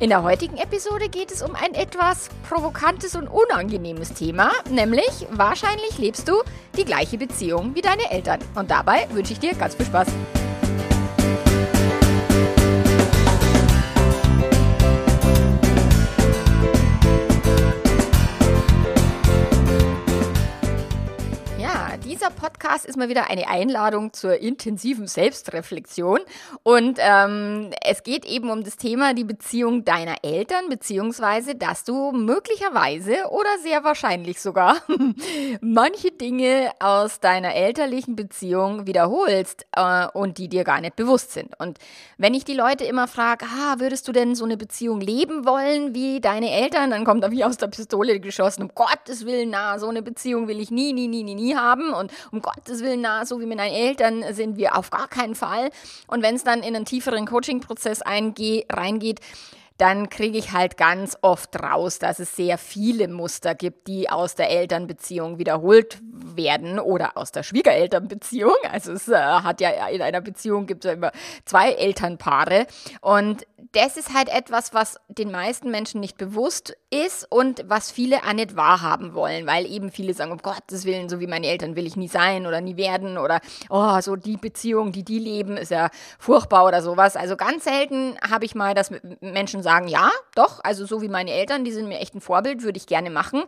In der heutigen Episode geht es um ein etwas provokantes und unangenehmes Thema, nämlich wahrscheinlich lebst du die gleiche Beziehung wie deine Eltern. Und dabei wünsche ich dir ganz viel Spaß. Dieser Podcast ist mal wieder eine Einladung zur intensiven Selbstreflexion. Und ähm, es geht eben um das Thema die Beziehung deiner Eltern, beziehungsweise, dass du möglicherweise oder sehr wahrscheinlich sogar manche Dinge aus deiner elterlichen Beziehung wiederholst äh, und die dir gar nicht bewusst sind. Und wenn ich die Leute immer frage, ah, würdest du denn so eine Beziehung leben wollen wie deine Eltern, dann kommt da wie aus der Pistole geschossen, um Gottes Willen, na, so eine Beziehung will ich nie, nie, nie, nie, nie haben. Und um Gottes Willen, na, so wie mit meinen Eltern sind wir auf gar keinen Fall. Und wenn es dann in einen tieferen Coaching-Prozess reingeht, dann kriege ich halt ganz oft raus, dass es sehr viele Muster gibt, die aus der Elternbeziehung wiederholt werden oder aus der Schwiegerelternbeziehung. Also es äh, hat ja in einer Beziehung gibt es ja immer zwei Elternpaare und das ist halt etwas, was den meisten Menschen nicht bewusst ist und was viele auch nicht wahrhaben wollen, weil eben viele sagen, um Gottes Willen, so wie meine Eltern will ich nie sein oder nie werden oder oh, so die Beziehung, die die leben, ist ja furchtbar oder sowas. Also ganz selten habe ich mal, dass Menschen sagen, ja, doch, also so wie meine Eltern, die sind mir echt ein Vorbild, würde ich gerne machen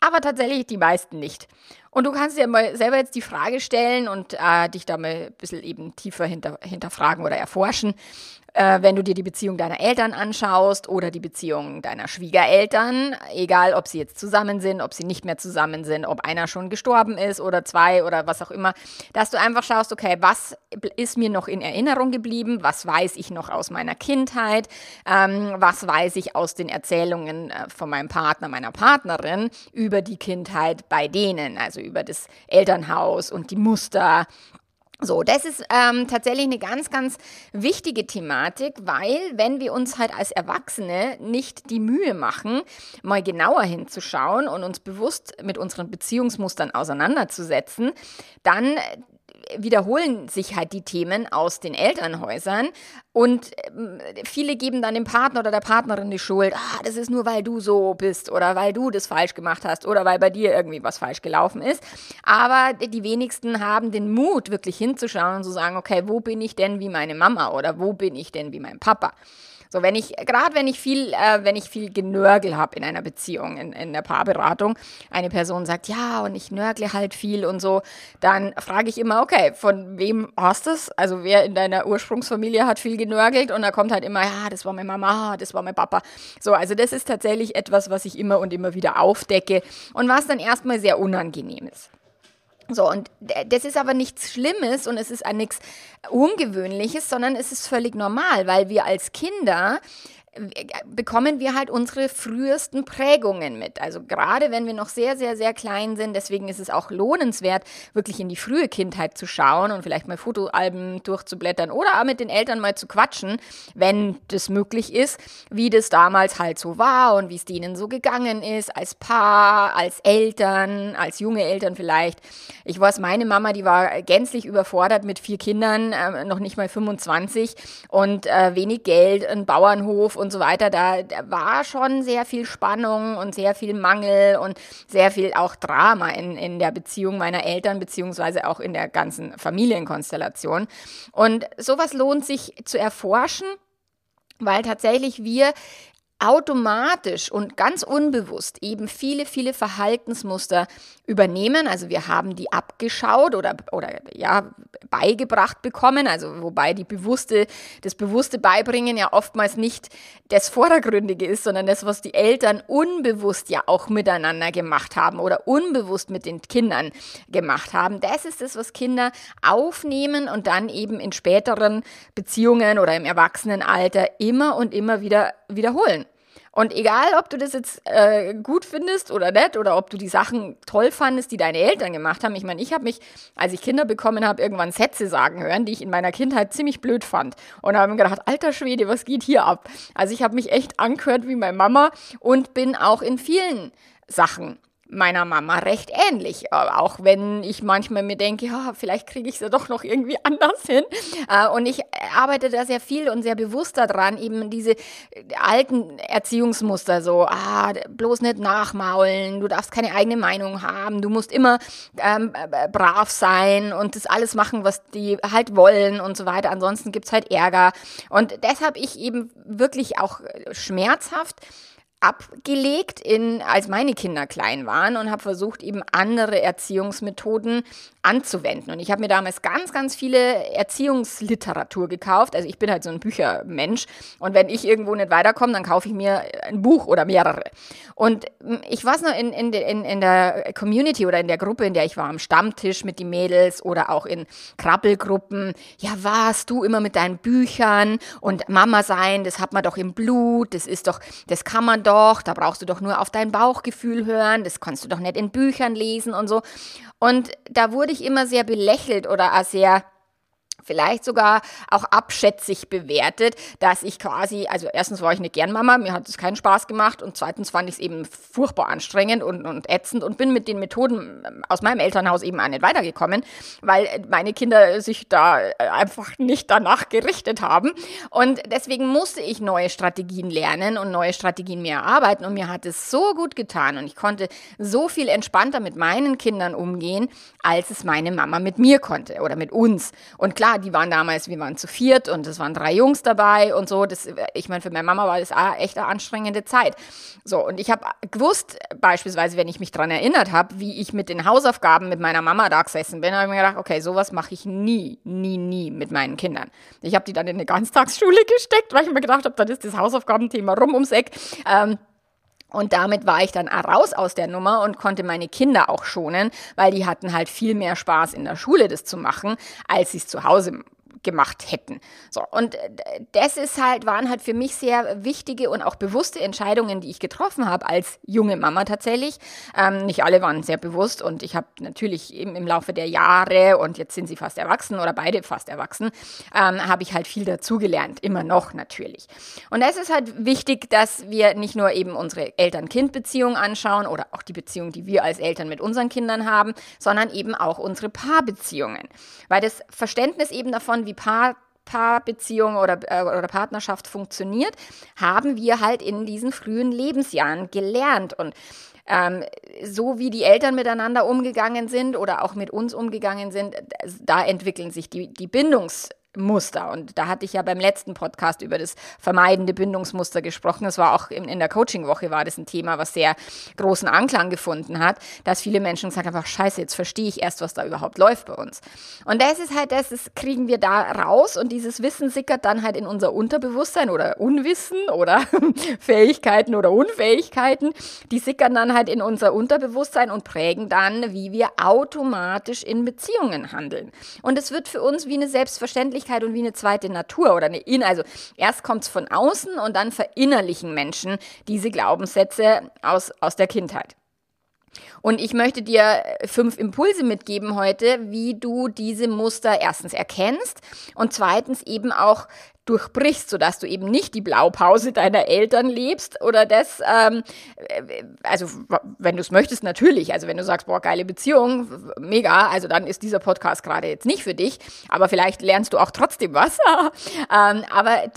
aber tatsächlich die meisten nicht. Und du kannst dir mal selber jetzt die Frage stellen und äh, dich da mal ein bisschen eben tiefer hinter, hinterfragen oder erforschen äh, wenn du dir die Beziehung deiner Eltern anschaust oder die Beziehung deiner Schwiegereltern, egal ob sie jetzt zusammen sind, ob sie nicht mehr zusammen sind, ob einer schon gestorben ist oder zwei oder was auch immer, dass du einfach schaust, okay, was ist mir noch in Erinnerung geblieben, was weiß ich noch aus meiner Kindheit, ähm, was weiß ich aus den Erzählungen äh, von meinem Partner, meiner Partnerin über die Kindheit bei denen, also über das Elternhaus und die Muster so, das ist ähm, tatsächlich eine ganz, ganz wichtige Thematik, weil wenn wir uns halt als Erwachsene nicht die Mühe machen, mal genauer hinzuschauen und uns bewusst mit unseren Beziehungsmustern auseinanderzusetzen, dann wiederholen sich halt die Themen aus den Elternhäusern und ähm, viele geben dann dem Partner oder der Partnerin die Schuld, ah, das ist nur, weil du so bist oder weil du das falsch gemacht hast oder weil bei dir irgendwie was falsch gelaufen ist. Aber die wenigsten haben den Mut, wirklich hinzuschauen und zu sagen, okay, wo bin ich denn wie meine Mama oder wo bin ich denn wie mein Papa? So, wenn ich, gerade wenn ich viel, äh, wenn ich viel Genörgel habe in einer Beziehung, in, in der Paarberatung, eine Person sagt, ja, und ich nörgle halt viel und so, dann frage ich immer, okay, von wem hast du es? Also wer in deiner Ursprungsfamilie hat viel genörgelt und da kommt halt immer, ja, das war meine Mama, das war mein Papa. So, also das ist tatsächlich etwas, was ich immer und immer wieder aufdecke und was dann erstmal sehr unangenehm ist. So, und das ist aber nichts Schlimmes und es ist auch nichts Ungewöhnliches, sondern es ist völlig normal, weil wir als Kinder bekommen wir halt unsere frühesten Prägungen mit. Also gerade wenn wir noch sehr, sehr, sehr klein sind, deswegen ist es auch lohnenswert, wirklich in die frühe Kindheit zu schauen und vielleicht mal Fotoalben durchzublättern oder auch mit den Eltern mal zu quatschen, wenn das möglich ist, wie das damals halt so war und wie es denen so gegangen ist, als Paar, als Eltern, als junge Eltern vielleicht. Ich weiß, meine Mama, die war gänzlich überfordert mit vier Kindern, äh, noch nicht mal 25 und äh, wenig Geld, ein Bauernhof und und so weiter, da, da war schon sehr viel Spannung und sehr viel Mangel und sehr viel auch Drama in, in der Beziehung meiner Eltern, beziehungsweise auch in der ganzen Familienkonstellation. Und sowas lohnt sich zu erforschen, weil tatsächlich wir automatisch und ganz unbewusst eben viele, viele Verhaltensmuster übernehmen. Also wir haben die abgeschaut oder, oder ja, beigebracht bekommen. Also wobei die bewusste, das bewusste Beibringen ja oftmals nicht das Vordergründige ist, sondern das, was die Eltern unbewusst ja auch miteinander gemacht haben oder unbewusst mit den Kindern gemacht haben. Das ist das, was Kinder aufnehmen und dann eben in späteren Beziehungen oder im Erwachsenenalter immer und immer wieder wiederholen. Und egal, ob du das jetzt äh, gut findest oder nicht, oder ob du die Sachen toll fandest, die deine Eltern gemacht haben. Ich meine, ich habe mich, als ich Kinder bekommen habe, irgendwann Sätze sagen hören, die ich in meiner Kindheit ziemlich blöd fand. Und habe mir gedacht, alter Schwede, was geht hier ab? Also ich habe mich echt angehört wie meine Mama und bin auch in vielen Sachen meiner Mama recht ähnlich. Äh, auch wenn ich manchmal mir denke, ja, vielleicht kriege ich es ja doch noch irgendwie anders hin. Äh, und ich arbeite da sehr viel und sehr bewusst daran, eben diese alten Erziehungsmuster so, ah, bloß nicht nachmaulen, du darfst keine eigene Meinung haben, du musst immer ähm, brav sein und das alles machen, was die halt wollen und so weiter. Ansonsten gibt's halt Ärger. Und deshalb ich eben wirklich auch schmerzhaft abgelegt, in, als meine Kinder klein waren und habe versucht, eben andere Erziehungsmethoden anzuwenden. Und ich habe mir damals ganz, ganz viele Erziehungsliteratur gekauft. Also ich bin halt so ein Büchermensch. Und wenn ich irgendwo nicht weiterkomme, dann kaufe ich mir ein Buch oder mehrere. Und ich weiß noch, in, in, in, in der Community oder in der Gruppe, in der ich war, am Stammtisch mit den Mädels oder auch in Krabbelgruppen, ja, was, du immer mit deinen Büchern und Mama sein, das hat man doch im Blut, das ist doch, das kann man doch, da brauchst du doch nur auf dein Bauchgefühl hören, das kannst du doch nicht in Büchern lesen und so. Und da wurde ich immer sehr belächelt oder sehr vielleicht sogar auch abschätzig bewertet, dass ich quasi, also erstens war ich eine Gernmama, mir hat es keinen Spaß gemacht und zweitens fand ich es eben furchtbar anstrengend und, und ätzend und bin mit den Methoden ähm, aus meinem Elternhaus eben auch nicht weitergekommen, weil meine Kinder sich da äh, einfach nicht danach gerichtet haben und deswegen musste ich neue Strategien lernen und neue Strategien mir erarbeiten und mir hat es so gut getan und ich konnte so viel entspannter mit meinen Kindern umgehen, als es meine Mama mit mir konnte oder mit uns. Und klar, die waren damals, wir waren zu viert und es waren drei Jungs dabei und so. Das, ich meine, für meine Mama war das echt eine anstrengende Zeit. So, und ich habe gewusst, beispielsweise, wenn ich mich daran erinnert habe, wie ich mit den Hausaufgaben mit meiner Mama da gesessen bin, habe ich mir gedacht, okay, sowas mache ich nie, nie, nie mit meinen Kindern. Ich habe die dann in eine Ganztagsschule gesteckt, weil ich mir gedacht habe, dann ist das Hausaufgabenthema rum ums Eck. Ähm, und damit war ich dann raus aus der Nummer und konnte meine Kinder auch schonen, weil die hatten halt viel mehr Spaß in der Schule, das zu machen, als sie es zu Hause gemacht hätten. So, und äh, das ist halt, waren halt für mich sehr wichtige und auch bewusste Entscheidungen, die ich getroffen habe als junge Mama tatsächlich. Ähm, nicht alle waren sehr bewusst und ich habe natürlich eben im Laufe der Jahre und jetzt sind sie fast erwachsen oder beide fast erwachsen, ähm, habe ich halt viel dazugelernt, immer noch natürlich. Und es ist halt wichtig, dass wir nicht nur eben unsere Eltern-Kind-Beziehung anschauen oder auch die Beziehung, die wir als Eltern mit unseren Kindern haben, sondern eben auch unsere Paarbeziehungen. Weil das Verständnis eben davon, wie Paar Paarbeziehung oder, äh, oder Partnerschaft funktioniert, haben wir halt in diesen frühen Lebensjahren gelernt. Und ähm, so wie die Eltern miteinander umgegangen sind oder auch mit uns umgegangen sind, da entwickeln sich die, die Bindungs- Muster. Und da hatte ich ja beim letzten Podcast über das vermeidende Bindungsmuster gesprochen. Das war auch in, in der Coaching-Woche war das ein Thema, was sehr großen Anklang gefunden hat, dass viele Menschen gesagt haben, scheiße, jetzt verstehe ich erst, was da überhaupt läuft bei uns. Und das ist halt das, das kriegen wir da raus und dieses Wissen sickert dann halt in unser Unterbewusstsein oder Unwissen oder Fähigkeiten oder Unfähigkeiten. Die sickern dann halt in unser Unterbewusstsein und prägen dann, wie wir automatisch in Beziehungen handeln. Und es wird für uns wie eine Selbstverständlichkeit Persönlichkeit und wie eine zweite Natur oder eine In. Also erst kommt es von außen und dann verinnerlichen Menschen diese Glaubenssätze aus, aus der Kindheit. Und ich möchte dir fünf Impulse mitgeben heute, wie du diese Muster erstens erkennst und zweitens eben auch durchbrichst, sodass du eben nicht die Blaupause deiner Eltern lebst oder das, ähm, also wenn du es möchtest, natürlich. Also wenn du sagst, boah, geile Beziehung, mega, also dann ist dieser Podcast gerade jetzt nicht für dich, aber vielleicht lernst du auch trotzdem was. ähm, aber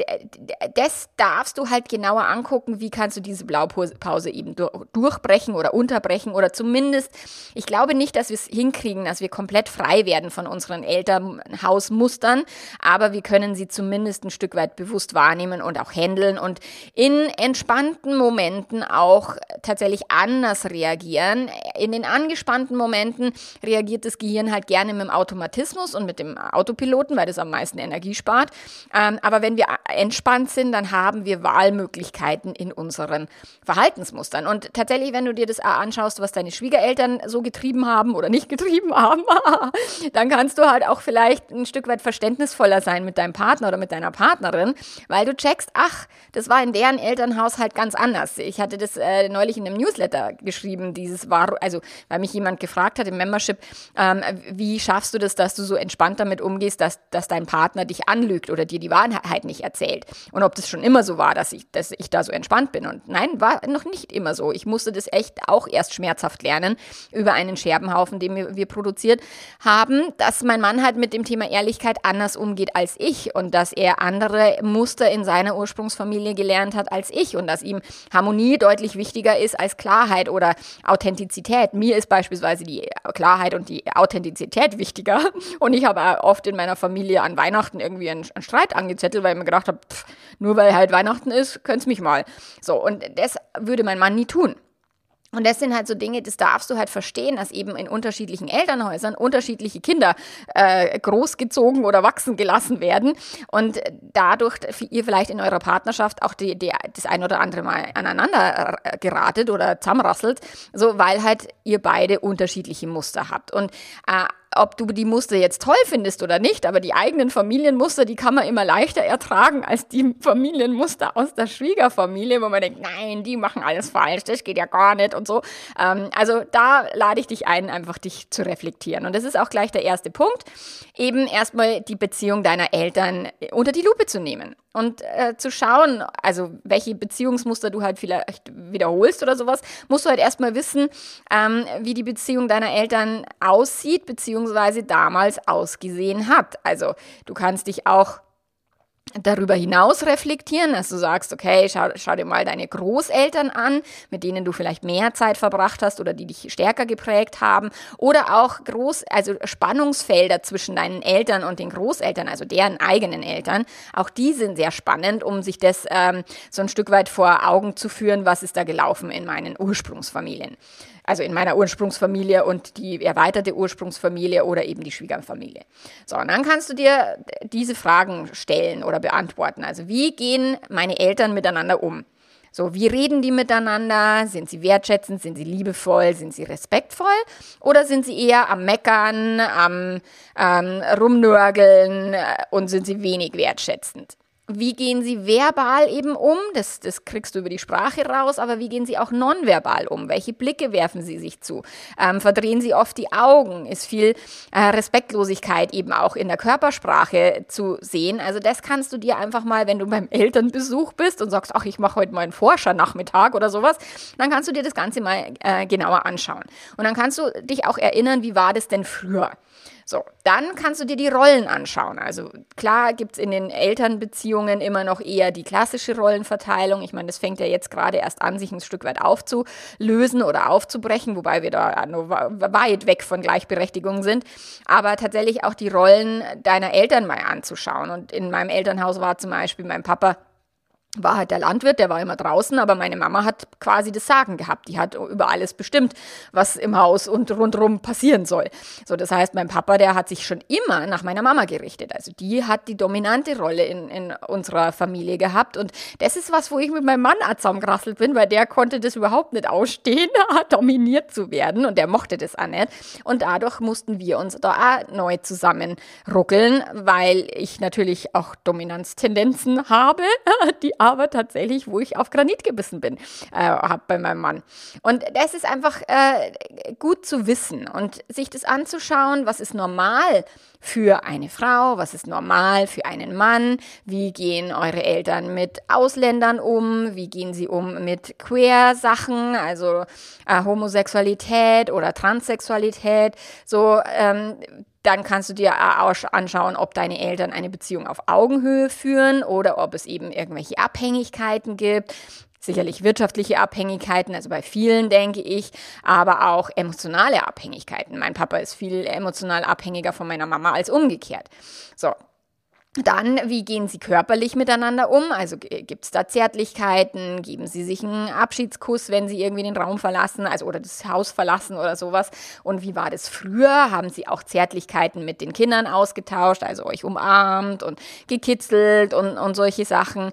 das darfst du halt genauer angucken, wie kannst du diese Blaupause eben durchbrechen oder unterbrechen oder zumindest, ich glaube nicht, dass wir es hinkriegen, dass wir komplett frei werden von unseren Elternhausmustern, aber wir können sie zumindest ein Stück weit bewusst wahrnehmen und auch handeln und in entspannten Momenten auch tatsächlich anders reagieren. In den angespannten Momenten reagiert das Gehirn halt gerne mit dem Automatismus und mit dem Autopiloten, weil das am meisten Energie spart. Ähm, aber wenn wir entspannt sind, dann haben wir Wahlmöglichkeiten in unseren Verhaltensmustern. Und tatsächlich, wenn du dir das anschaust, was deine Schwiegereltern so getrieben haben oder nicht getrieben haben, dann kannst du halt auch vielleicht ein Stück weit verständnisvoller sein mit deinem Partner oder mit deiner Partnerin Partnerin, weil du checkst, ach, das war in deren Elternhaushalt ganz anders. Ich hatte das äh, neulich in einem Newsletter geschrieben, dieses war, also weil mich jemand gefragt hat im Membership, ähm, wie schaffst du das, dass du so entspannt damit umgehst, dass, dass dein Partner dich anlügt oder dir die Wahrheit nicht erzählt. Und ob das schon immer so war, dass ich, dass ich da so entspannt bin. Und nein, war noch nicht immer so. Ich musste das echt auch erst schmerzhaft lernen über einen Scherbenhaufen, den wir, wir produziert haben, dass mein Mann halt mit dem Thema Ehrlichkeit anders umgeht als ich und dass er andere Muster in seiner Ursprungsfamilie gelernt hat als ich und dass ihm Harmonie deutlich wichtiger ist als Klarheit oder Authentizität. Mir ist beispielsweise die Klarheit und die Authentizität wichtiger und ich habe oft in meiner Familie an Weihnachten irgendwie einen, einen Streit angezettelt, weil ich mir gedacht habe, nur weil halt Weihnachten ist, könnt's mich mal. So, und das würde mein Mann nie tun. Und das sind halt so Dinge, das darfst du halt verstehen, dass eben in unterschiedlichen Elternhäusern unterschiedliche Kinder äh, großgezogen oder wachsen gelassen werden und dadurch ihr vielleicht in eurer Partnerschaft auch die, die, das ein oder andere Mal aneinander äh, geratet oder zusammenrasselt, so weil halt ihr beide unterschiedliche Muster habt. Und äh, ob du die Muster jetzt toll findest oder nicht, aber die eigenen Familienmuster, die kann man immer leichter ertragen als die Familienmuster aus der Schwiegerfamilie, wo man denkt, nein, die machen alles falsch, das geht ja gar nicht und so. Ähm, also da lade ich dich ein, einfach dich zu reflektieren. Und das ist auch gleich der erste Punkt, eben erstmal die Beziehung deiner Eltern unter die Lupe zu nehmen und äh, zu schauen, also welche Beziehungsmuster du halt vielleicht wiederholst oder sowas, musst du halt erstmal wissen, ähm, wie die Beziehung deiner Eltern aussieht, beziehungsweise damals ausgesehen hat. Also du kannst dich auch darüber hinaus reflektieren, dass du sagst, okay, schau, schau, dir mal deine Großeltern an, mit denen du vielleicht mehr Zeit verbracht hast oder die dich stärker geprägt haben. Oder auch groß, also Spannungsfelder zwischen deinen Eltern und den Großeltern, also deren eigenen Eltern, auch die sind sehr spannend, um sich das ähm, so ein Stück weit vor Augen zu führen, was ist da gelaufen in meinen Ursprungsfamilien also in meiner Ursprungsfamilie und die erweiterte Ursprungsfamilie oder eben die Schwiegerfamilie. So, und dann kannst du dir diese Fragen stellen oder beantworten. Also wie gehen meine Eltern miteinander um? So, wie reden die miteinander? Sind sie wertschätzend? Sind sie liebevoll? Sind sie respektvoll? Oder sind sie eher am Meckern, am ähm, Rumnörgeln äh, und sind sie wenig wertschätzend? Wie gehen sie verbal eben um? Das, das kriegst du über die Sprache raus, aber wie gehen sie auch nonverbal um? Welche Blicke werfen sie sich zu? Ähm, verdrehen sie oft die Augen? Ist viel äh, Respektlosigkeit eben auch in der Körpersprache zu sehen? Also das kannst du dir einfach mal, wenn du beim Elternbesuch bist und sagst, ach, ich mache heute mal einen Forskernachmittag oder sowas, dann kannst du dir das Ganze mal äh, genauer anschauen. Und dann kannst du dich auch erinnern, wie war das denn früher? So, dann kannst du dir die Rollen anschauen. Also klar gibt es in den Elternbeziehungen immer noch eher die klassische Rollenverteilung. Ich meine, das fängt ja jetzt gerade erst an, sich ein Stück weit aufzulösen oder aufzubrechen, wobei wir da nur weit weg von Gleichberechtigung sind. Aber tatsächlich auch die Rollen deiner Eltern mal anzuschauen. Und in meinem Elternhaus war zum Beispiel mein Papa war halt der Landwirt, der war immer draußen, aber meine Mama hat quasi das Sagen gehabt. Die hat über alles bestimmt, was im Haus und rundherum passieren soll. So, das heißt, mein Papa, der hat sich schon immer nach meiner Mama gerichtet. Also die hat die dominante Rolle in, in unserer Familie gehabt. Und das ist was, wo ich mit meinem Mann zusammengerasselt bin, weil der konnte das überhaupt nicht ausstehen, dominiert zu werden. Und der mochte das auch nicht. Und dadurch mussten wir uns da auch neu zusammenruckeln, weil ich natürlich auch Dominanztendenzen habe, die aber tatsächlich, wo ich auf Granit gebissen bin, äh, habe bei meinem Mann. Und das ist einfach äh, gut zu wissen und sich das anzuschauen, was ist normal für eine Frau, was ist normal für einen Mann, wie gehen eure Eltern mit Ausländern um, wie gehen sie um mit Queer-Sachen, also äh, Homosexualität oder Transsexualität, so ähm, dann kannst du dir anschauen, ob deine Eltern eine Beziehung auf Augenhöhe führen oder ob es eben irgendwelche Abhängigkeiten gibt. Sicherlich wirtschaftliche Abhängigkeiten, also bei vielen denke ich, aber auch emotionale Abhängigkeiten. Mein Papa ist viel emotional abhängiger von meiner Mama als umgekehrt. So, dann, wie gehen Sie körperlich miteinander um? Also gibt es da Zärtlichkeiten? Geben Sie sich einen Abschiedskuss, wenn Sie irgendwie den Raum verlassen, also oder das Haus verlassen oder sowas? Und wie war das früher? Haben Sie auch Zärtlichkeiten mit den Kindern ausgetauscht, also euch umarmt und gekitzelt und, und solche Sachen?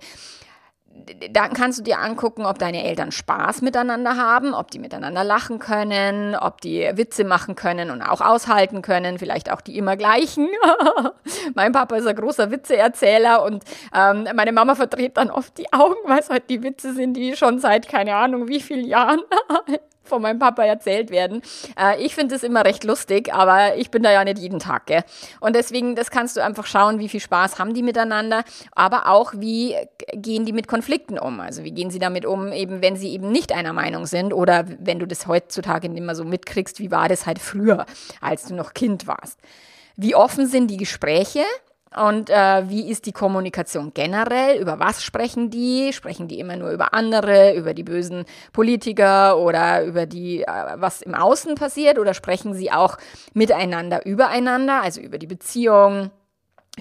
Dann kannst du dir angucken, ob deine Eltern Spaß miteinander haben, ob die miteinander lachen können, ob die Witze machen können und auch aushalten können, vielleicht auch die immer gleichen. mein Papa ist ein großer Witzeerzähler und ähm, meine Mama verdreht dann oft die Augen, weil es halt die Witze sind, die schon seit keine Ahnung wie vielen Jahren von meinem Papa erzählt werden. Äh, ich finde es immer recht lustig, aber ich bin da ja nicht jeden Tag, gell? Und deswegen, das kannst du einfach schauen, wie viel Spaß haben die miteinander, aber auch, wie gehen die mit Konflikten um? Also wie gehen sie damit um, eben wenn sie eben nicht einer Meinung sind oder wenn du das heutzutage mehr so mitkriegst, wie war das halt früher, als du noch Kind warst? Wie offen sind die Gespräche? Und äh, wie ist die Kommunikation generell? Über was sprechen die? Sprechen die immer nur über andere, über die bösen Politiker oder über die, äh, was im Außen passiert? Oder sprechen sie auch miteinander, übereinander, also über die Beziehung?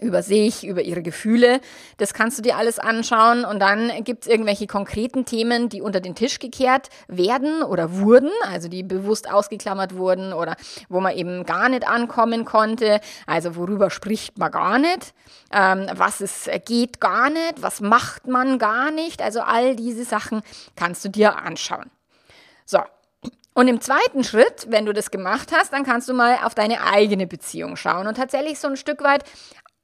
Über sich, über ihre Gefühle. Das kannst du dir alles anschauen und dann gibt es irgendwelche konkreten Themen, die unter den Tisch gekehrt werden oder wurden, also die bewusst ausgeklammert wurden oder wo man eben gar nicht ankommen konnte. Also worüber spricht man gar nicht, ähm, was es geht gar nicht, was macht man gar nicht. Also all diese Sachen kannst du dir anschauen. So, und im zweiten Schritt, wenn du das gemacht hast, dann kannst du mal auf deine eigene Beziehung schauen und tatsächlich so ein Stück weit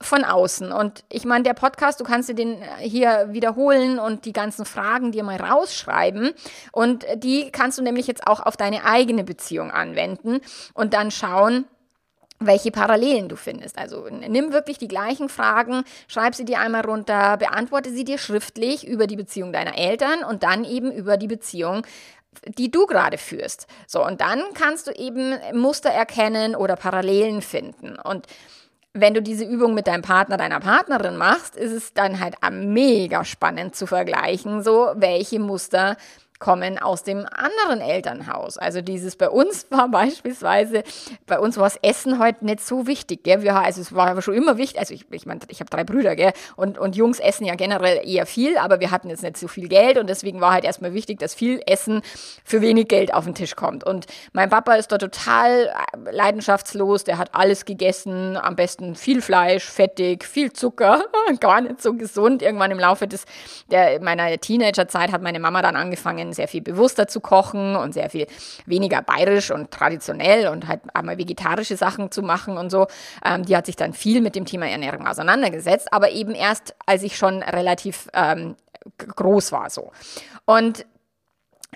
von außen. Und ich meine, der Podcast, du kannst dir den hier wiederholen und die ganzen Fragen dir mal rausschreiben. Und die kannst du nämlich jetzt auch auf deine eigene Beziehung anwenden und dann schauen, welche Parallelen du findest. Also nimm wirklich die gleichen Fragen, schreib sie dir einmal runter, beantworte sie dir schriftlich über die Beziehung deiner Eltern und dann eben über die Beziehung die du gerade führst. So, und dann kannst du eben Muster erkennen oder Parallelen finden. Und wenn du diese Übung mit deinem Partner, deiner Partnerin machst, ist es dann halt mega spannend zu vergleichen, so welche Muster kommen aus dem anderen Elternhaus. Also dieses bei uns war beispielsweise, bei uns war das Essen heute nicht so wichtig. Gell? Wir, also es war aber schon immer wichtig, also ich, ich meine, ich habe drei Brüder gell? Und, und Jungs essen ja generell eher viel, aber wir hatten jetzt nicht so viel Geld und deswegen war halt erstmal wichtig, dass viel Essen für wenig Geld auf den Tisch kommt. Und mein Papa ist da total äh, leidenschaftslos, der hat alles gegessen, am besten viel Fleisch, fettig, viel Zucker, gar nicht so gesund. Irgendwann im Laufe des, der, meiner Teenagerzeit hat meine Mama dann angefangen, sehr viel bewusster zu kochen und sehr viel weniger bayerisch und traditionell und halt einmal vegetarische Sachen zu machen und so. Ähm, die hat sich dann viel mit dem Thema Ernährung auseinandergesetzt, aber eben erst, als ich schon relativ ähm, groß war so. Und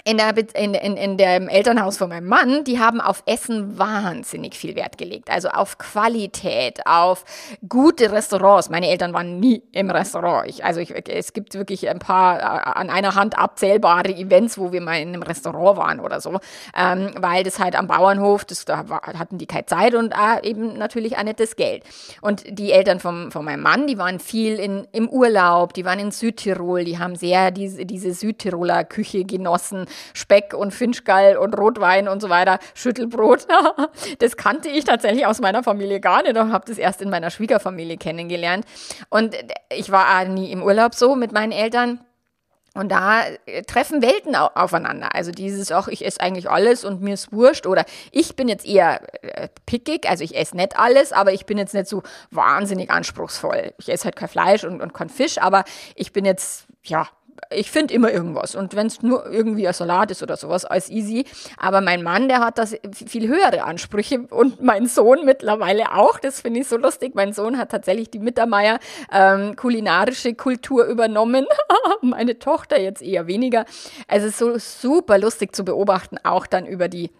in, der, in, in, in dem Elternhaus von meinem Mann, die haben auf Essen wahnsinnig viel Wert gelegt. Also auf Qualität, auf gute Restaurants. Meine Eltern waren nie im Restaurant. Ich, also ich, es gibt wirklich ein paar äh, an einer Hand abzählbare Events, wo wir mal in einem Restaurant waren oder so. Ähm, weil das halt am Bauernhof, das, da hatten die keine Zeit und äh, eben natürlich auch nicht das Geld. Und die Eltern vom, von meinem Mann, die waren viel in, im Urlaub, die waren in Südtirol, die haben sehr diese, diese Südtiroler Küche genossen Speck und Finchgall und Rotwein und so weiter, Schüttelbrot. das kannte ich tatsächlich aus meiner Familie gar nicht und habe das erst in meiner Schwiegerfamilie kennengelernt. Und ich war nie im Urlaub so mit meinen Eltern. Und da äh, treffen Welten aufeinander. Also dieses auch, ich esse eigentlich alles und mir ist wurscht. Oder ich bin jetzt eher äh, pickig, also ich esse nicht alles, aber ich bin jetzt nicht so wahnsinnig anspruchsvoll. Ich esse halt kein Fleisch und, und kein Fisch, aber ich bin jetzt, ja, ich finde immer irgendwas. Und wenn es nur irgendwie ein Salat ist oder sowas, alles easy. Aber mein Mann, der hat das viel höhere Ansprüche und mein Sohn mittlerweile auch. Das finde ich so lustig. Mein Sohn hat tatsächlich die Mittermeier ähm, kulinarische Kultur übernommen. Meine Tochter jetzt eher weniger. Also so super lustig zu beobachten, auch dann über die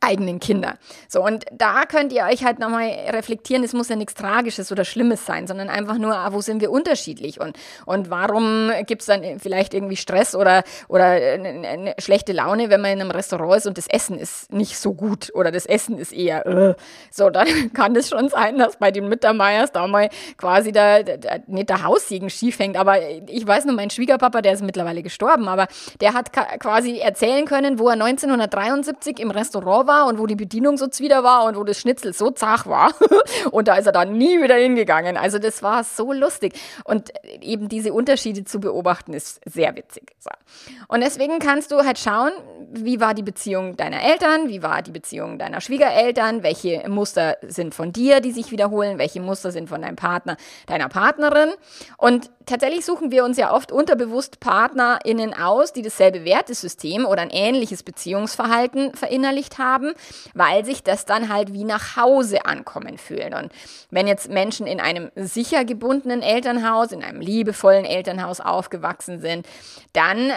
eigenen Kinder. So, und da könnt ihr euch halt nochmal reflektieren, es muss ja nichts Tragisches oder Schlimmes sein, sondern einfach nur, ah, wo sind wir unterschiedlich und, und warum gibt es dann vielleicht irgendwie Stress oder, oder eine, schlechte Laune, wenn man in einem Restaurant ist und das Essen ist nicht so gut oder das Essen ist eher, äh. so, dann kann es schon sein, dass bei den Mittermeiers da mal quasi der, der, nicht der Haussegen schief hängt, aber ich weiß nur, mein Schwiegerpapa, der ist mittlerweile gestorben, aber der hat quasi erzählen können, wo er 1973 im Restaurant Restaurant war und wo die Bedienung so zwider war und wo das Schnitzel so zart war. und da ist er dann nie wieder hingegangen. Also das war so lustig. Und eben diese Unterschiede zu beobachten ist sehr witzig. So. Und deswegen kannst du halt schauen, wie war die Beziehung deiner Eltern, wie war die Beziehung deiner Schwiegereltern, welche Muster sind von dir, die sich wiederholen, welche Muster sind von deinem Partner, deiner Partnerin. Und tatsächlich suchen wir uns ja oft unterbewusst PartnerInnen aus, die dasselbe Wertesystem oder ein ähnliches Beziehungsverhalten verinnerlicht haben, weil sich das dann halt wie nach Hause ankommen fühlt. Und wenn jetzt Menschen in einem sicher gebundenen Elternhaus, in einem liebevollen Elternhaus aufgewachsen sind, dann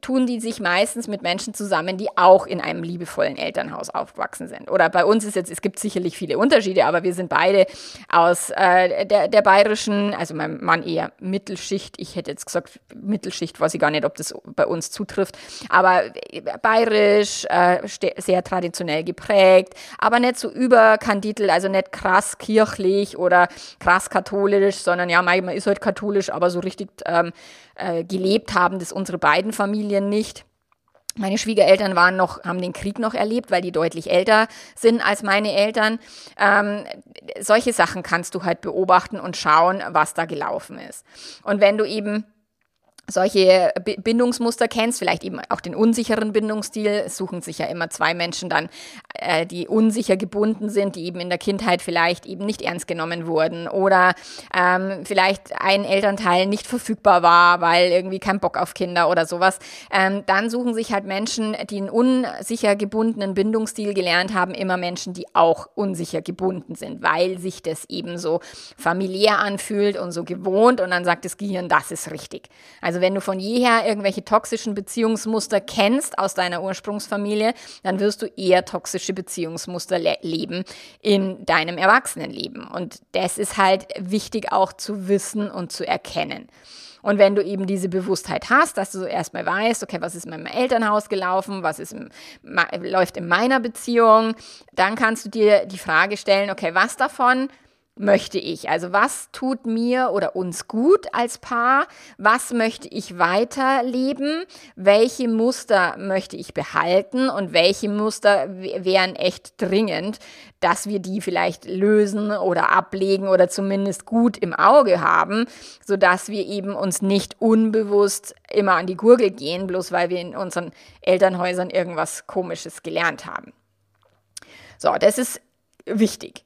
tun die sich meistens mit Menschen zusammen, die auch in einem liebevollen Elternhaus aufgewachsen sind. Oder bei uns ist jetzt, es gibt sicherlich viele Unterschiede, aber wir sind beide aus äh, der, der bayerischen, also mein Mann eher Mittelschicht, ich hätte jetzt gesagt Mittelschicht, weiß ich gar nicht, ob das bei uns zutrifft, aber bayerisch, äh, sehr traditionell geprägt, aber nicht so überkandidel, also nicht krass kirchlich oder krass katholisch, sondern ja, man ist halt katholisch, aber so richtig ähm, äh, gelebt haben das unsere beiden Familien nicht. Meine Schwiegereltern waren noch, haben den Krieg noch erlebt, weil die deutlich älter sind als meine Eltern. Ähm, solche Sachen kannst du halt beobachten und schauen, was da gelaufen ist. Und wenn du eben solche Bindungsmuster kennst, vielleicht eben auch den unsicheren Bindungsstil, suchen sich ja immer zwei Menschen dann, äh, die unsicher gebunden sind, die eben in der Kindheit vielleicht eben nicht ernst genommen wurden oder ähm, vielleicht ein Elternteil nicht verfügbar war, weil irgendwie kein Bock auf Kinder oder sowas, ähm, dann suchen sich halt Menschen, die einen unsicher gebundenen Bindungsstil gelernt haben, immer Menschen, die auch unsicher gebunden sind, weil sich das eben so familiär anfühlt und so gewohnt und dann sagt das Gehirn, das ist richtig. Also also wenn du von jeher irgendwelche toxischen Beziehungsmuster kennst aus deiner Ursprungsfamilie, dann wirst du eher toxische Beziehungsmuster le leben in deinem Erwachsenenleben. Und das ist halt wichtig auch zu wissen und zu erkennen. Und wenn du eben diese Bewusstheit hast, dass du erstmal weißt, okay, was ist in meinem Elternhaus gelaufen, was ist im, läuft in meiner Beziehung, dann kannst du dir die Frage stellen, okay, was davon möchte ich? Also was tut mir oder uns gut als Paar? Was möchte ich weiterleben? Welche Muster möchte ich behalten und welche Muster wären echt dringend, dass wir die vielleicht lösen oder ablegen oder zumindest gut im Auge haben, sodass wir eben uns nicht unbewusst immer an die Gurgel gehen, bloß weil wir in unseren Elternhäusern irgendwas Komisches gelernt haben. So, das ist wichtig.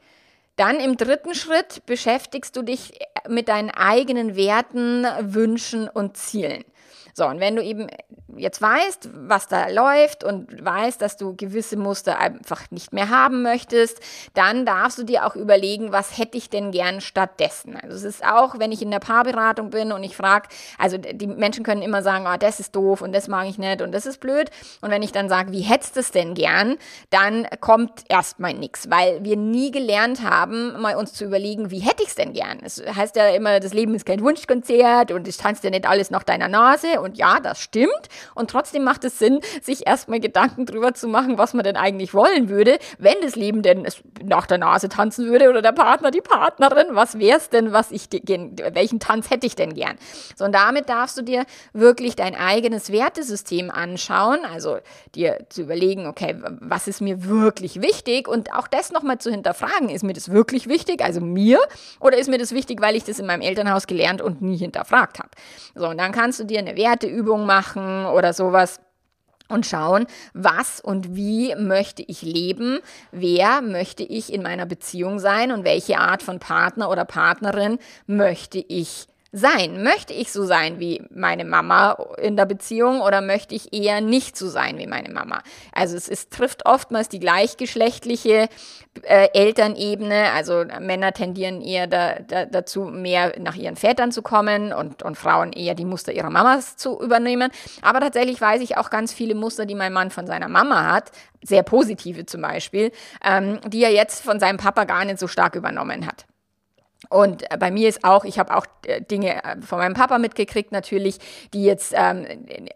Dann im dritten Schritt beschäftigst du dich mit deinen eigenen Werten, Wünschen und Zielen. So, und wenn du eben jetzt weißt, was da läuft und weißt, dass du gewisse Muster einfach nicht mehr haben möchtest, dann darfst du dir auch überlegen, was hätte ich denn gern stattdessen. Also es ist auch, wenn ich in der Paarberatung bin und ich frage, also die Menschen können immer sagen, oh, das ist doof und das mag ich nicht und das ist blöd. Und wenn ich dann sage, wie hättest du es denn gern, dann kommt erstmal nichts, weil wir nie gelernt haben, mal uns zu überlegen, wie hätte ich es denn gern. Es heißt ja immer, das Leben ist kein Wunschkonzert und es tanzt ja nicht alles nach deiner Nase und und ja, das stimmt. Und trotzdem macht es Sinn, sich erstmal Gedanken drüber zu machen, was man denn eigentlich wollen würde, wenn das Leben denn nach der Nase tanzen würde oder der Partner, die Partnerin. Was wäre es denn, was ich, welchen Tanz hätte ich denn gern? So, und damit darfst du dir wirklich dein eigenes Wertesystem anschauen, also dir zu überlegen, okay, was ist mir wirklich wichtig und auch das nochmal zu hinterfragen, ist mir das wirklich wichtig, also mir, oder ist mir das wichtig, weil ich das in meinem Elternhaus gelernt und nie hinterfragt habe? So, und dann kannst du dir eine Werte Werteübung machen oder sowas und schauen, was und wie möchte ich leben, wer möchte ich in meiner Beziehung sein und welche Art von Partner oder Partnerin möchte ich sein? Möchte ich so sein wie meine Mama in der Beziehung oder möchte ich eher nicht so sein wie meine Mama? Also es ist, trifft oftmals die gleichgeschlechtliche äh, Elternebene. Also Männer tendieren eher da, da, dazu, mehr nach ihren Vätern zu kommen und, und Frauen eher die Muster ihrer Mamas zu übernehmen. Aber tatsächlich weiß ich auch ganz viele Muster, die mein Mann von seiner Mama hat, sehr positive zum Beispiel, ähm, die er jetzt von seinem Papa gar nicht so stark übernommen hat. Und bei mir ist auch, ich habe auch äh, Dinge äh, von meinem Papa mitgekriegt, natürlich, die jetzt ähm,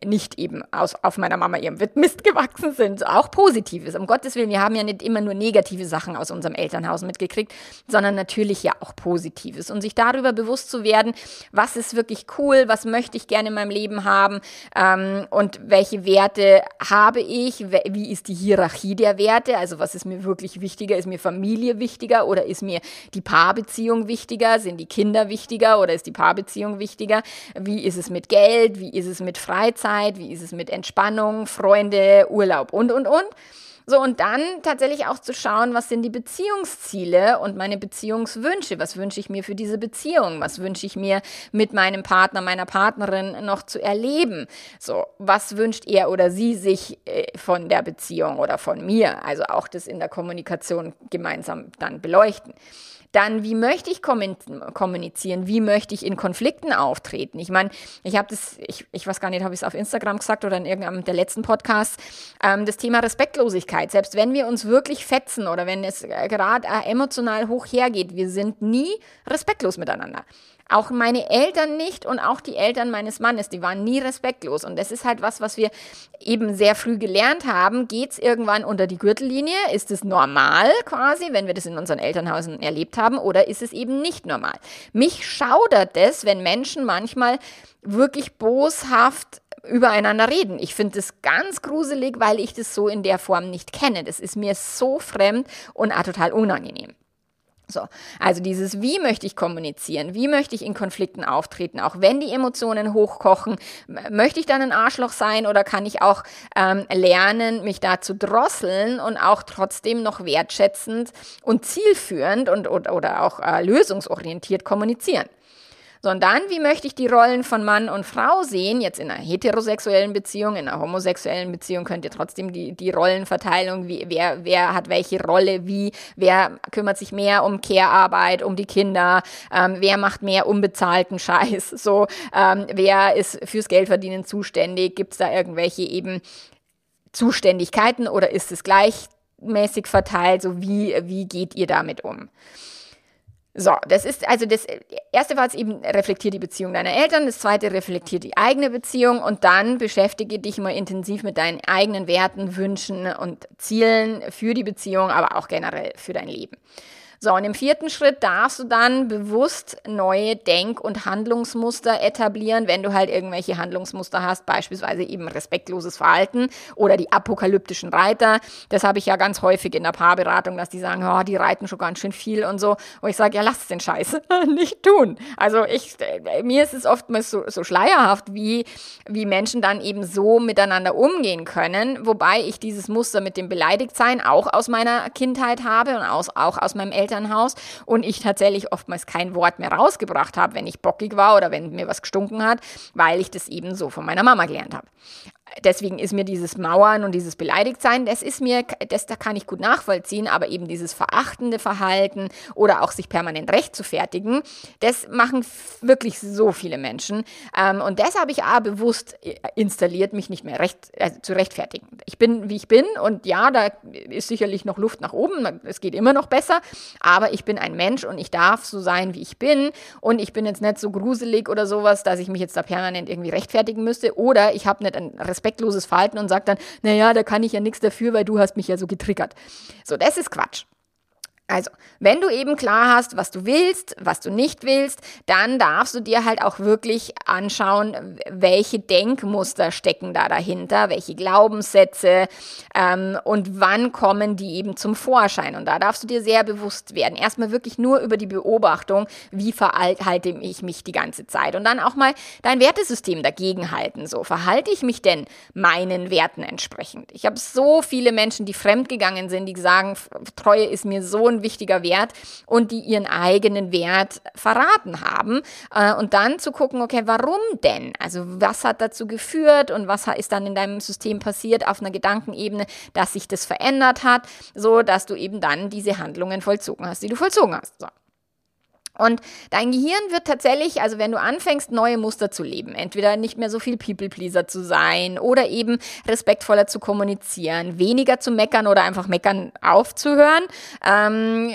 nicht eben aus, auf meiner Mama ihrem Mist gewachsen sind. Auch Positives. Um Gottes Willen, wir haben ja nicht immer nur negative Sachen aus unserem Elternhaus mitgekriegt, sondern natürlich ja auch Positives. Und sich darüber bewusst zu werden, was ist wirklich cool, was möchte ich gerne in meinem Leben haben ähm, und welche Werte habe ich, wie ist die Hierarchie der Werte, also was ist mir wirklich wichtiger, ist mir Familie wichtiger oder ist mir die Paarbeziehung wichtiger? Wichtiger? Sind die Kinder wichtiger oder ist die Paarbeziehung wichtiger? Wie ist es mit Geld? Wie ist es mit Freizeit? Wie ist es mit Entspannung, Freunde, Urlaub und, und, und? So, und dann tatsächlich auch zu schauen, was sind die Beziehungsziele und meine Beziehungswünsche. Was wünsche ich mir für diese Beziehung? Was wünsche ich mir mit meinem Partner, meiner Partnerin noch zu erleben? So, was wünscht er oder sie sich äh, von der Beziehung oder von mir? Also auch das in der Kommunikation gemeinsam dann beleuchten. Dann, wie möchte ich kommunizieren? Wie möchte ich in Konflikten auftreten? Ich meine, ich habe das, ich, ich weiß gar nicht, habe ich es auf Instagram gesagt oder in irgendeinem der letzten Podcasts, ähm, das Thema Respektlosigkeit. Selbst wenn wir uns wirklich fetzen oder wenn es gerade äh, emotional hoch hergeht, wir sind nie respektlos miteinander. Auch meine Eltern nicht und auch die Eltern meines Mannes, die waren nie respektlos. Und das ist halt was, was wir eben sehr früh gelernt haben. Geht es irgendwann unter die Gürtellinie? Ist es normal quasi, wenn wir das in unseren Elternhäusern erlebt haben? Oder ist es eben nicht normal? Mich schaudert es, wenn Menschen manchmal wirklich boshaft übereinander reden. Ich finde das ganz gruselig, weil ich das so in der Form nicht kenne. Das ist mir so fremd und auch total unangenehm. So, also dieses, wie möchte ich kommunizieren, wie möchte ich in Konflikten auftreten, auch wenn die Emotionen hochkochen, möchte ich dann ein Arschloch sein oder kann ich auch ähm, lernen, mich da zu drosseln und auch trotzdem noch wertschätzend und zielführend und, und oder auch äh, lösungsorientiert kommunizieren sondern wie möchte ich die Rollen von Mann und Frau sehen, jetzt in einer heterosexuellen Beziehung, in einer homosexuellen Beziehung könnt ihr trotzdem die, die Rollenverteilung, wie, wer, wer hat welche Rolle, wie, wer kümmert sich mehr um Care-Arbeit, um die Kinder, ähm, wer macht mehr unbezahlten Scheiß, so, ähm, wer ist fürs Geldverdienen zuständig, gibt es da irgendwelche eben Zuständigkeiten oder ist es gleichmäßig verteilt, so wie, wie geht ihr damit um? So, das ist also das erste war es eben, reflektiert die Beziehung deiner Eltern, das zweite reflektiert die eigene Beziehung und dann beschäftige dich mal intensiv mit deinen eigenen Werten, Wünschen und Zielen für die Beziehung, aber auch generell für dein Leben. So, und im vierten Schritt darfst du dann bewusst neue Denk- und Handlungsmuster etablieren, wenn du halt irgendwelche Handlungsmuster hast, beispielsweise eben respektloses Verhalten oder die apokalyptischen Reiter. Das habe ich ja ganz häufig in der Paarberatung, dass die sagen, oh, die reiten schon ganz schön viel und so. Und ich sage, ja, lass den Scheiß nicht tun. Also ich, äh, mir ist es oftmals so, so schleierhaft, wie, wie Menschen dann eben so miteinander umgehen können, wobei ich dieses Muster mit dem Beleidigtsein auch aus meiner Kindheit habe und aus, auch aus meinem Eltern Elternhaus und ich tatsächlich oftmals kein Wort mehr rausgebracht habe, wenn ich bockig war oder wenn mir was gestunken hat, weil ich das eben so von meiner Mama gelernt habe deswegen ist mir dieses Mauern und dieses Beleidigtsein, das ist mir, das da kann ich gut nachvollziehen, aber eben dieses verachtende Verhalten oder auch sich permanent recht zu fertigen, das machen wirklich so viele Menschen. Ähm, und das habe ich auch bewusst äh, installiert, mich nicht mehr recht, also zu rechtfertigen. Ich bin, wie ich bin und ja, da ist sicherlich noch Luft nach oben, es geht immer noch besser, aber ich bin ein Mensch und ich darf so sein, wie ich bin und ich bin jetzt nicht so gruselig oder sowas, dass ich mich jetzt da permanent irgendwie rechtfertigen müsste oder ich habe nicht ein respektloses Verhalten und sagt dann, naja, da kann ich ja nichts dafür, weil du hast mich ja so getriggert. So, das ist Quatsch. Also, wenn du eben klar hast, was du willst, was du nicht willst, dann darfst du dir halt auch wirklich anschauen, welche Denkmuster stecken da dahinter, welche Glaubenssätze ähm, und wann kommen die eben zum Vorschein. Und da darfst du dir sehr bewusst werden. Erstmal wirklich nur über die Beobachtung, wie verhalte ich mich die ganze Zeit. Und dann auch mal dein Wertesystem dagegen halten. So, verhalte ich mich denn meinen Werten entsprechend? Ich habe so viele Menschen, die fremdgegangen sind, die sagen, Treue ist mir so ein wichtiger Wert und die ihren eigenen Wert verraten haben. Äh, und dann zu gucken, okay, warum denn? Also was hat dazu geführt und was ist dann in deinem System passiert auf einer Gedankenebene, dass sich das verändert hat, so dass du eben dann diese Handlungen vollzogen hast, die du vollzogen hast. So. Und dein Gehirn wird tatsächlich, also wenn du anfängst, neue Muster zu leben, entweder nicht mehr so viel People-Pleaser zu sein oder eben respektvoller zu kommunizieren, weniger zu meckern oder einfach meckern aufzuhören, ähm,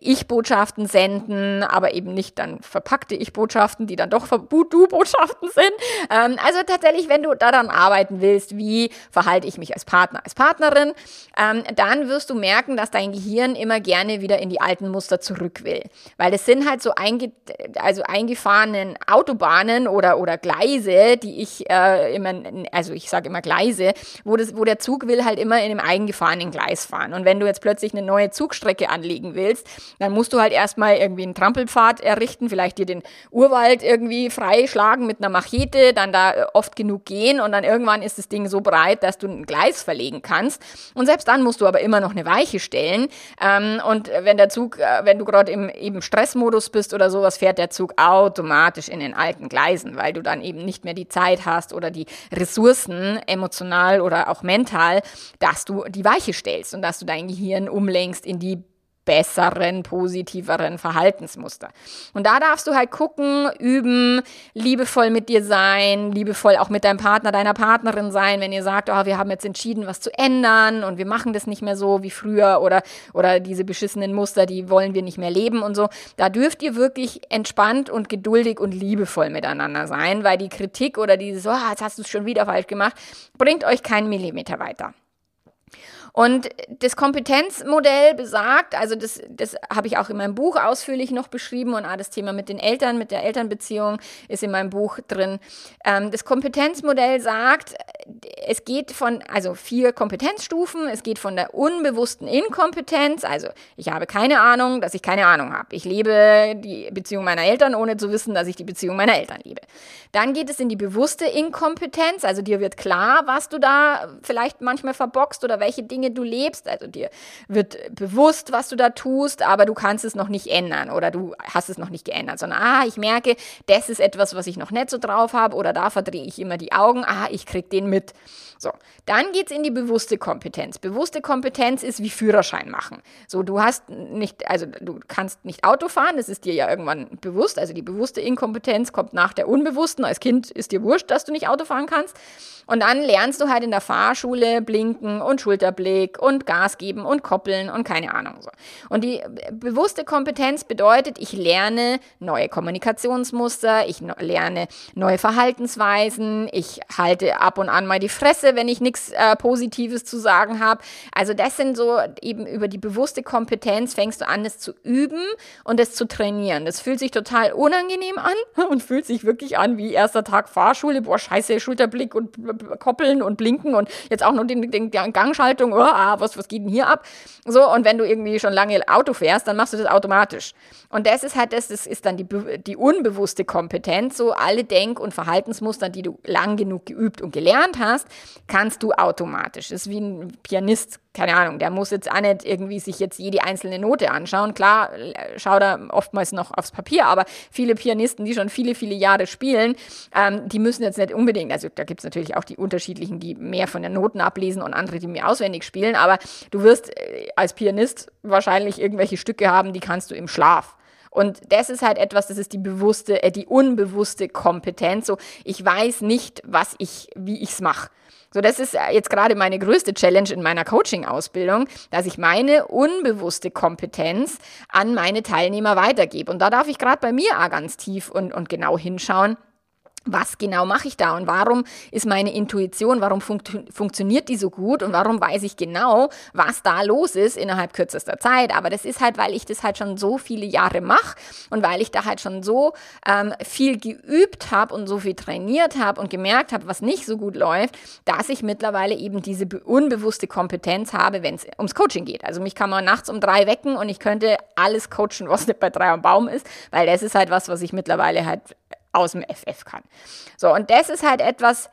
Ich-Botschaften senden, aber eben nicht dann verpackte Ich-Botschaften, die dann doch Du-Botschaften sind. Ähm, also tatsächlich, wenn du daran arbeiten willst, wie verhalte ich mich als Partner, als Partnerin, ähm, dann wirst du merken, dass dein Gehirn immer gerne wieder in die alten Muster zurück will. Weil es sind halt halt so einge also eingefahrenen Autobahnen oder, oder Gleise, die ich äh, immer, also ich sage immer Gleise, wo, das, wo der Zug will halt immer in einem eingefahrenen Gleis fahren. Und wenn du jetzt plötzlich eine neue Zugstrecke anlegen willst, dann musst du halt erstmal irgendwie einen Trampelpfad errichten, vielleicht dir den Urwald irgendwie freischlagen mit einer Machete, dann da äh, oft genug gehen und dann irgendwann ist das Ding so breit, dass du ein Gleis verlegen kannst. Und selbst dann musst du aber immer noch eine Weiche stellen. Ähm, und wenn der Zug, äh, wenn du gerade im eben Stressmodus bist oder sowas, fährt der Zug automatisch in den alten Gleisen, weil du dann eben nicht mehr die Zeit hast oder die Ressourcen, emotional oder auch mental, dass du die Weiche stellst und dass du dein Gehirn umlenkst in die besseren, positiveren Verhaltensmuster. Und da darfst du halt gucken, üben, liebevoll mit dir sein, liebevoll auch mit deinem Partner, deiner Partnerin sein, wenn ihr sagt, oh, wir haben jetzt entschieden, was zu ändern und wir machen das nicht mehr so wie früher oder, oder diese beschissenen Muster, die wollen wir nicht mehr leben und so. Da dürft ihr wirklich entspannt und geduldig und liebevoll miteinander sein, weil die Kritik oder dieses, oh, jetzt hast du es schon wieder falsch gemacht, bringt euch keinen Millimeter weiter. Und das Kompetenzmodell besagt, also das, das habe ich auch in meinem Buch ausführlich noch beschrieben und auch das Thema mit den Eltern, mit der Elternbeziehung ist in meinem Buch drin. Ähm, das Kompetenzmodell sagt, es geht von, also vier Kompetenzstufen, es geht von der unbewussten Inkompetenz, also ich habe keine Ahnung, dass ich keine Ahnung habe. Ich lebe die Beziehung meiner Eltern, ohne zu wissen, dass ich die Beziehung meiner Eltern liebe. Dann geht es in die bewusste Inkompetenz, also dir wird klar, was du da vielleicht manchmal verbockst oder welche Dinge du lebst. Also dir wird bewusst, was du da tust, aber du kannst es noch nicht ändern oder du hast es noch nicht geändert, sondern ah, ich merke, das ist etwas, was ich noch nicht so drauf habe oder da verdrehe ich immer die Augen, ah, ich krieg den mit. So, dann geht es in die bewusste Kompetenz. Bewusste Kompetenz ist wie Führerschein machen. So, du hast nicht, also du kannst nicht Auto fahren, das ist dir ja irgendwann bewusst. Also die bewusste Inkompetenz kommt nach der unbewussten. Als Kind ist dir wurscht, dass du nicht Auto fahren kannst. Und dann lernst du halt in der Fahrschule blinken und Schulterblick und Gas geben und koppeln und keine Ahnung so. Und die bewusste Kompetenz bedeutet, ich lerne neue Kommunikationsmuster, ich lerne neue Verhaltensweisen, ich halte ab und an mal die Fresse wenn ich nichts äh, Positives zu sagen habe. Also das sind so eben über die bewusste Kompetenz fängst du an, das zu üben und das zu trainieren. Das fühlt sich total unangenehm an und fühlt sich wirklich an wie erster Tag Fahrschule. Boah, scheiße, Schulterblick und koppeln und blinken und jetzt auch noch den, den Gangschaltung. Oh, ah, was, was geht denn hier ab? So, und wenn du irgendwie schon lange Auto fährst, dann machst du das automatisch. Und das ist halt das, das ist dann die, die unbewusste Kompetenz, so alle Denk- und Verhaltensmuster, die du lang genug geübt und gelernt hast, kannst du automatisch. Das ist wie ein Pianist, keine Ahnung, der muss jetzt auch nicht irgendwie sich jetzt jede einzelne Note anschauen. Klar, schaut er oftmals noch aufs Papier, aber viele Pianisten, die schon viele, viele Jahre spielen, ähm, die müssen jetzt nicht unbedingt, also da gibt es natürlich auch die unterschiedlichen, die mehr von den Noten ablesen und andere, die mehr auswendig spielen, aber du wirst äh, als Pianist wahrscheinlich irgendwelche Stücke haben, die kannst du im Schlaf. Und das ist halt etwas, das ist die bewusste, äh, die unbewusste Kompetenz. So, ich weiß nicht, was ich, wie ich es mache. So, das ist äh, jetzt gerade meine größte Challenge in meiner Coaching-Ausbildung, dass ich meine unbewusste Kompetenz an meine Teilnehmer weitergebe. Und da darf ich gerade bei mir auch ganz tief und, und genau hinschauen was genau mache ich da und warum ist meine Intuition, warum funkt funktioniert die so gut und warum weiß ich genau, was da los ist innerhalb kürzester Zeit. Aber das ist halt, weil ich das halt schon so viele Jahre mache und weil ich da halt schon so ähm, viel geübt habe und so viel trainiert habe und gemerkt habe, was nicht so gut läuft, dass ich mittlerweile eben diese unbewusste Kompetenz habe, wenn es ums Coaching geht. Also mich kann man nachts um drei wecken und ich könnte alles coachen, was nicht bei drei am Baum ist, weil das ist halt was, was ich mittlerweile halt aus dem FF kann. So, und das ist halt etwas,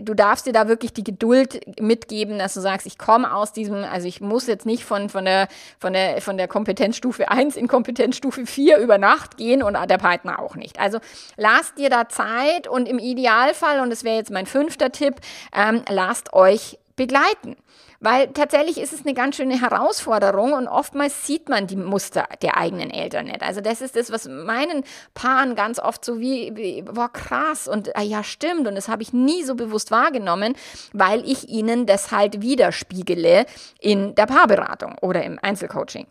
du darfst dir da wirklich die Geduld mitgeben, dass du sagst, ich komme aus diesem, also ich muss jetzt nicht von, von, der, von, der, von der Kompetenzstufe 1 in Kompetenzstufe 4 über Nacht gehen und der Partner auch nicht. Also lasst dir da Zeit und im Idealfall, und das wäre jetzt mein fünfter Tipp, ähm, lasst euch begleiten. Weil tatsächlich ist es eine ganz schöne Herausforderung und oftmals sieht man die Muster der eigenen Eltern nicht. Also das ist das, was meinen Paaren ganz oft so wie, wie boah, krass und ah, ja, stimmt und das habe ich nie so bewusst wahrgenommen, weil ich ihnen das halt widerspiegele in der Paarberatung oder im Einzelcoaching.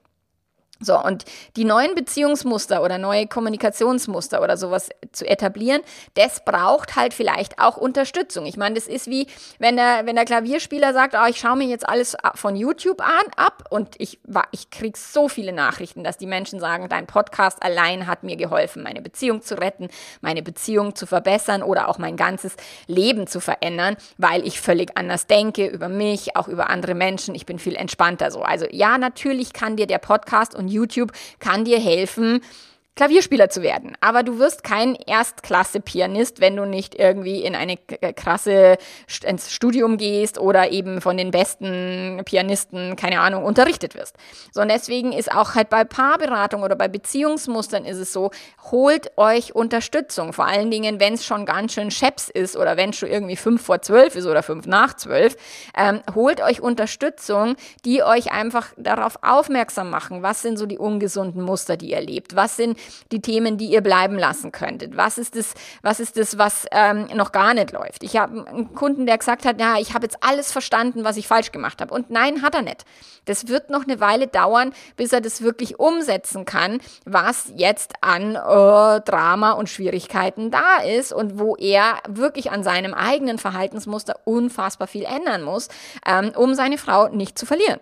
So, und die neuen Beziehungsmuster oder neue Kommunikationsmuster oder sowas zu etablieren, das braucht halt vielleicht auch Unterstützung. Ich meine, das ist wie, wenn der, wenn der Klavierspieler sagt, oh, ich schaue mir jetzt alles von YouTube an, ab und ich, ich kriege so viele Nachrichten, dass die Menschen sagen, dein Podcast allein hat mir geholfen, meine Beziehung zu retten, meine Beziehung zu verbessern oder auch mein ganzes Leben zu verändern, weil ich völlig anders denke über mich, auch über andere Menschen. Ich bin viel entspannter so. Also ja, natürlich kann dir der Podcast und YouTube kann dir helfen, Klavierspieler zu werden. Aber du wirst kein Erstklasse-Pianist, wenn du nicht irgendwie in eine äh, krasse ins Studium gehst oder eben von den besten Pianisten, keine Ahnung, unterrichtet wirst. So, und deswegen ist auch halt bei Paarberatung oder bei Beziehungsmustern ist es so, holt euch Unterstützung. Vor allen Dingen, wenn es schon ganz schön scheps ist oder wenn es schon irgendwie fünf vor zwölf ist oder fünf nach zwölf, ähm, holt euch Unterstützung, die euch einfach darauf aufmerksam machen, was sind so die ungesunden Muster, die ihr lebt, was sind die Themen, die ihr bleiben lassen könntet? Was ist das, was, ist das, was ähm, noch gar nicht läuft? Ich habe einen Kunden, der gesagt hat, ja, ich habe jetzt alles verstanden, was ich falsch gemacht habe. Und nein, hat er nicht. Das wird noch eine Weile dauern, bis er das wirklich umsetzen kann, was jetzt an äh, Drama und Schwierigkeiten da ist und wo er wirklich an seinem eigenen Verhaltensmuster unfassbar viel ändern muss, ähm, um seine Frau nicht zu verlieren.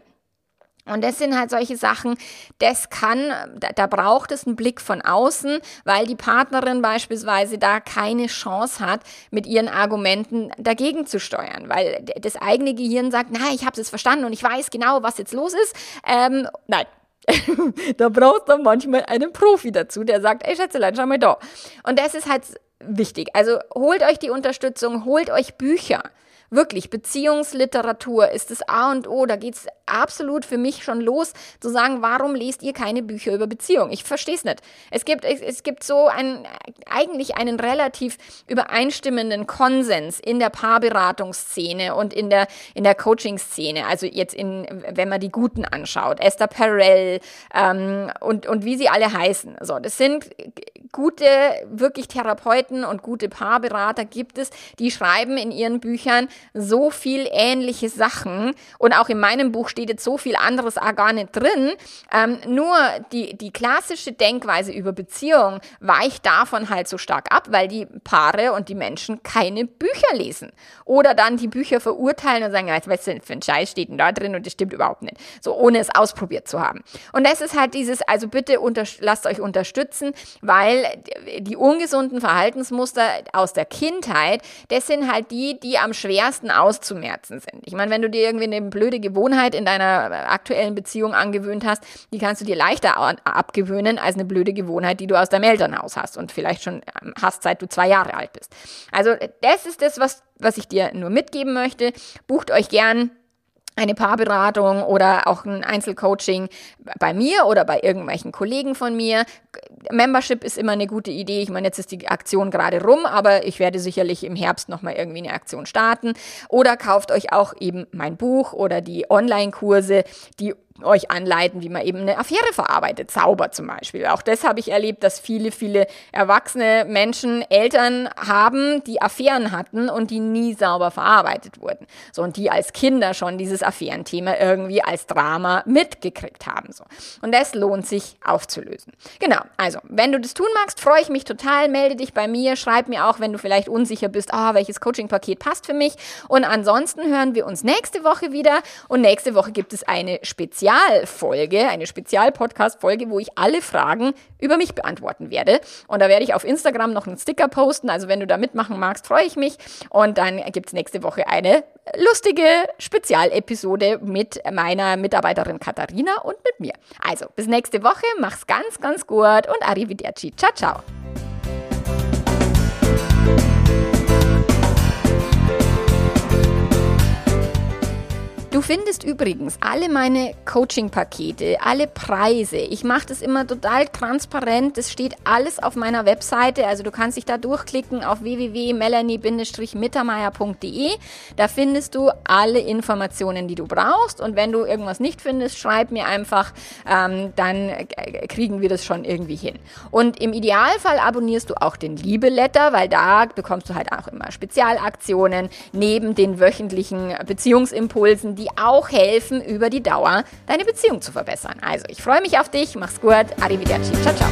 Und das sind halt solche Sachen, das kann, da, da, braucht es einen Blick von außen, weil die Partnerin beispielsweise da keine Chance hat, mit ihren Argumenten dagegen zu steuern, weil das eigene Gehirn sagt, na, ich habe es verstanden und ich weiß genau, was jetzt los ist. Ähm, nein, da brauchst du manchmal einen Profi dazu, der sagt, ey Schätzelein, schau mal da. Und das ist halt wichtig. Also holt euch die Unterstützung, holt euch Bücher. Wirklich, Beziehungsliteratur ist das A und O. Da geht es absolut für mich schon los, zu sagen, warum lest ihr keine Bücher über Beziehung? Ich verstehe es nicht. Es gibt, es, es gibt so einen, eigentlich einen relativ übereinstimmenden Konsens in der Paarberatungsszene und in der, in der Coaching-Szene. Also jetzt in, wenn man die Guten anschaut, Esther Perel ähm, und, und wie sie alle heißen. So, das sind gute, wirklich Therapeuten und gute Paarberater gibt es, die schreiben in ihren Büchern so viel ähnliche Sachen und auch in meinem Buch steht jetzt so viel anderes auch gar nicht drin. Ähm, nur die, die klassische Denkweise über Beziehung weicht davon halt so stark ab, weil die Paare und die Menschen keine Bücher lesen oder dann die Bücher verurteilen und sagen, ja, was für ein Scheiß steht denn da drin und das stimmt überhaupt nicht, so ohne es ausprobiert zu haben. Und das ist halt dieses, also bitte unter, lasst euch unterstützen, weil die ungesunden Verhaltensmuster aus der Kindheit, das sind halt die, die am schwersten auszumerzen sind. Ich meine, wenn du dir irgendwie eine blöde Gewohnheit in deiner aktuellen Beziehung angewöhnt hast, die kannst du dir leichter abgewöhnen als eine blöde Gewohnheit, die du aus deinem Elternhaus hast und vielleicht schon ähm, hast, seit du zwei Jahre alt bist. Also das ist das, was, was ich dir nur mitgeben möchte. Bucht euch gern eine Paarberatung oder auch ein Einzelcoaching bei mir oder bei irgendwelchen Kollegen von mir. Membership ist immer eine gute Idee. Ich meine, jetzt ist die Aktion gerade rum, aber ich werde sicherlich im Herbst nochmal irgendwie eine Aktion starten. Oder kauft euch auch eben mein Buch oder die Online-Kurse, die euch anleiten, wie man eben eine Affäre verarbeitet. Zauber zum Beispiel. Auch das habe ich erlebt, dass viele, viele erwachsene Menschen Eltern haben, die Affären hatten und die nie sauber verarbeitet wurden. So, und die als Kinder schon dieses Affärenthema irgendwie als Drama mitgekriegt haben. So. Und das lohnt sich aufzulösen. Genau. Also, wenn du das tun magst, freue ich mich total. Melde dich bei mir. Schreib mir auch, wenn du vielleicht unsicher bist, ah, welches Coaching-Paket passt für mich. Und ansonsten hören wir uns nächste Woche wieder. Und nächste Woche gibt es eine Spezial Spezialfolge, eine Spezial-Podcast-Folge, wo ich alle Fragen über mich beantworten werde. Und da werde ich auf Instagram noch einen Sticker posten. Also wenn du da mitmachen magst, freue ich mich. Und dann gibt es nächste Woche eine lustige Spezialepisode mit meiner Mitarbeiterin Katharina und mit mir. Also bis nächste Woche, mach's ganz, ganz gut und arrivederci. Ciao, ciao. Du findest übrigens alle meine Coaching-Pakete, alle Preise. Ich mache das immer total transparent. Das steht alles auf meiner Webseite. Also du kannst dich da durchklicken auf www.melanie-mittermeier.de. Da findest du alle Informationen, die du brauchst. Und wenn du irgendwas nicht findest, schreib mir einfach. Ähm, dann kriegen wir das schon irgendwie hin. Und im Idealfall abonnierst du auch den Liebe-Letter, weil da bekommst du halt auch immer Spezialaktionen neben den wöchentlichen Beziehungsimpulsen, die auch helfen, über die Dauer deine Beziehung zu verbessern. Also, ich freue mich auf dich. Mach's gut. Arrivederci. Ciao, ciao.